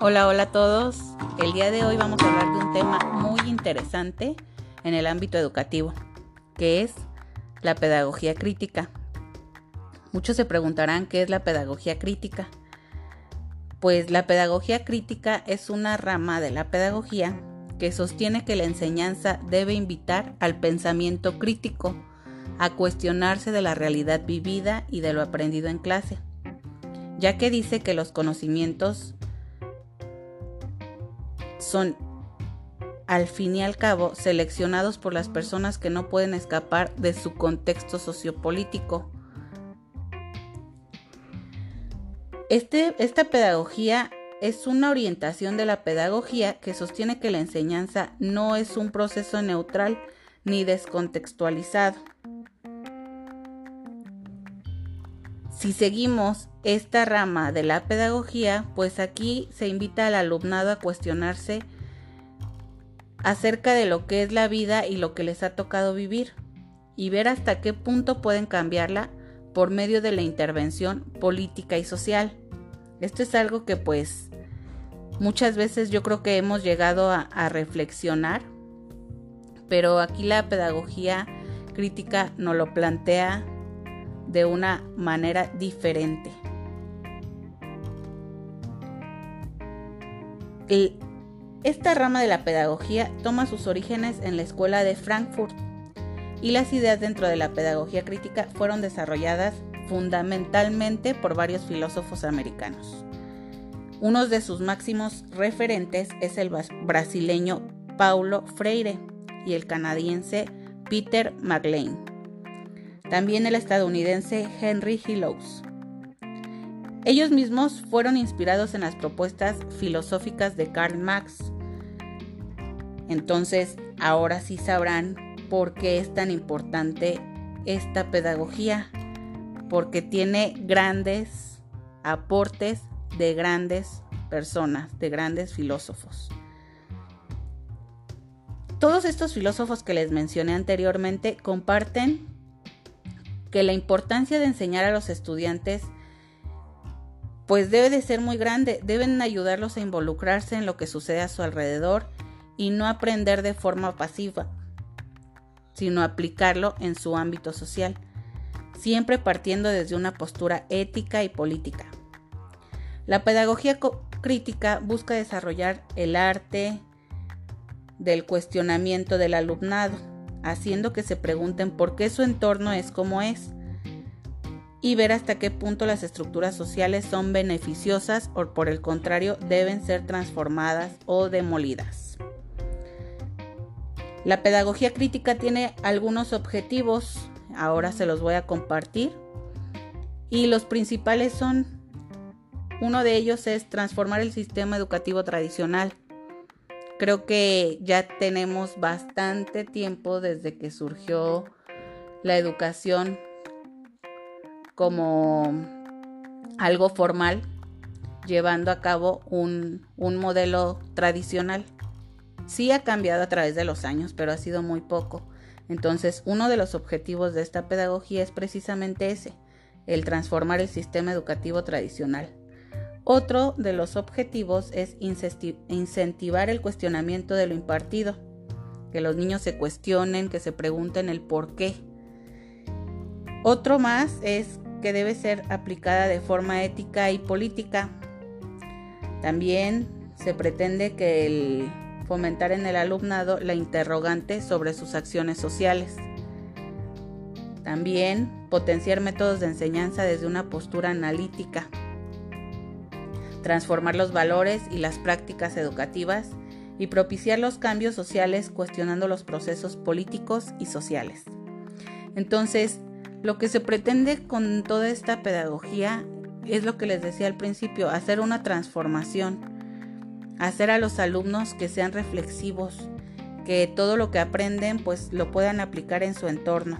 Hola, hola a todos. El día de hoy vamos a hablar de un tema muy interesante en el ámbito educativo, que es la pedagogía crítica. Muchos se preguntarán qué es la pedagogía crítica. Pues la pedagogía crítica es una rama de la pedagogía que sostiene que la enseñanza debe invitar al pensamiento crítico, a cuestionarse de la realidad vivida y de lo aprendido en clase, ya que dice que los conocimientos son al fin y al cabo seleccionados por las personas que no pueden escapar de su contexto sociopolítico. Este, esta pedagogía es una orientación de la pedagogía que sostiene que la enseñanza no es un proceso neutral ni descontextualizado. Si seguimos esta rama de la pedagogía, pues aquí se invita al alumnado a cuestionarse acerca de lo que es la vida y lo que les ha tocado vivir y ver hasta qué punto pueden cambiarla por medio de la intervención política y social. Esto es algo que pues muchas veces yo creo que hemos llegado a, a reflexionar, pero aquí la pedagogía crítica nos lo plantea de una manera diferente. esta rama de la pedagogía toma sus orígenes en la escuela de Frankfurt y las ideas dentro de la pedagogía crítica fueron desarrolladas fundamentalmente por varios filósofos americanos. Uno de sus máximos referentes es el brasileño Paulo Freire y el canadiense Peter McLean también el estadounidense Henry Hillows. Ellos mismos fueron inspirados en las propuestas filosóficas de Karl Marx. Entonces, ahora sí sabrán por qué es tan importante esta pedagogía, porque tiene grandes aportes de grandes personas, de grandes filósofos. Todos estos filósofos que les mencioné anteriormente comparten que la importancia de enseñar a los estudiantes pues debe de ser muy grande, deben ayudarlos a involucrarse en lo que sucede a su alrededor y no aprender de forma pasiva, sino aplicarlo en su ámbito social, siempre partiendo desde una postura ética y política. La pedagogía crítica busca desarrollar el arte del cuestionamiento del alumnado, haciendo que se pregunten por qué su entorno es como es y ver hasta qué punto las estructuras sociales son beneficiosas o por el contrario deben ser transformadas o demolidas. La pedagogía crítica tiene algunos objetivos, ahora se los voy a compartir, y los principales son, uno de ellos es transformar el sistema educativo tradicional, Creo que ya tenemos bastante tiempo desde que surgió la educación como algo formal, llevando a cabo un, modelo tradicional. Sí ha cambiado a través de los años, pero ha sido muy poco. Entonces, uno de los objetivos de esta pedagogía es precisamente ese, el transformar el sistema educativo tradicional. Otro de los objetivos es incentivar el cuestionamiento de lo impartido, que los niños se cuestionen, que se pregunten el por qué. Otro más es que debe ser aplicada de forma ética y política. También se pretende que el fomentar en el alumnado la interrogante sobre sus acciones sociales. También potenciar métodos de enseñanza desde una postura analítica transformar los valores y las prácticas educativas y propiciar los cambios sociales cuestionando los procesos políticos y sociales. Entonces, lo que se pretende con toda esta pedagogía es lo que les decía al principio, hacer una transformación, hacer a los alumnos que sean reflexivos, que todo lo que aprenden pues lo puedan aplicar en su entorno.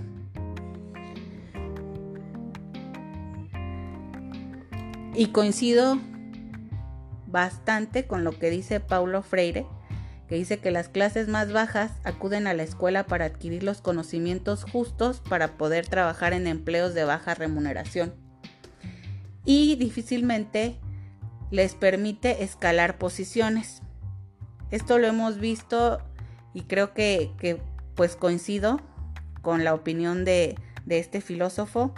Y coincido bastante con lo que dice Paulo Freire, que dice que las clases más bajas acuden a la escuela para adquirir los conocimientos justos para poder trabajar en empleos de baja remuneración. Y difícilmente les permite escalar posiciones. Esto lo hemos visto y creo que, pues coincido con la opinión de, de, este filósofo.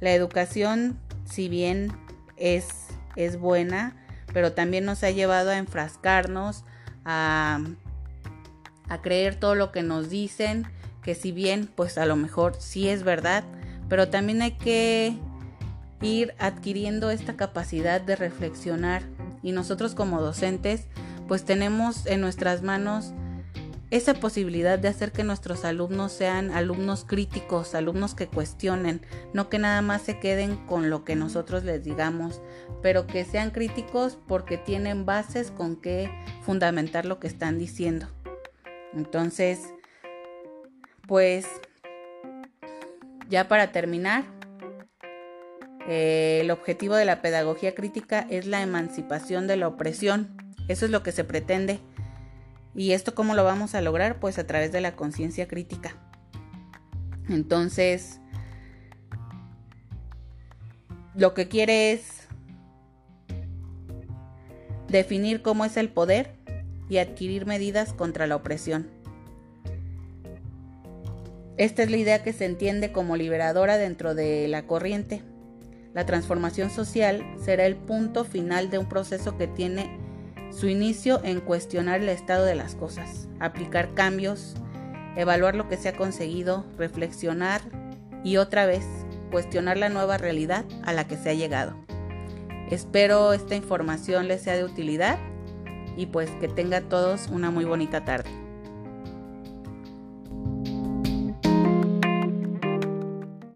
La educación, si bien es, es buena, pero también nos ha llevado a enfrascarnos, a, a creer todo lo que nos dicen, que si bien pues a lo mejor sí es verdad, pero también hay que ir adquiriendo esta capacidad de reflexionar. Y nosotros como docentes pues tenemos en nuestras manos esa posibilidad de hacer que nuestros alumnos sean alumnos críticos, alumnos que cuestionen, no que nada más se queden con lo que nosotros les digamos, pero que sean críticos porque tienen bases con que fundamentar lo que están diciendo. Entonces, pues ya para terminar, eh, el objetivo de la pedagogía crítica es la emancipación de la opresión. Eso es lo que se pretende. ¿Y esto cómo lo vamos a lograr? Pues a través de la conciencia crítica. Entonces, lo que quiere es definir cómo es el poder y adquirir medidas contra la opresión. Esta es la idea que se entiende como liberadora dentro de la corriente. La transformación social será el punto final de un proceso que tiene su inicio en cuestionar el estado de las cosas, aplicar cambios, evaluar lo que se ha conseguido, reflexionar y otra vez cuestionar la nueva realidad a la que se ha llegado. Espero esta información les sea de utilidad y pues que tengan todos una muy bonita tarde.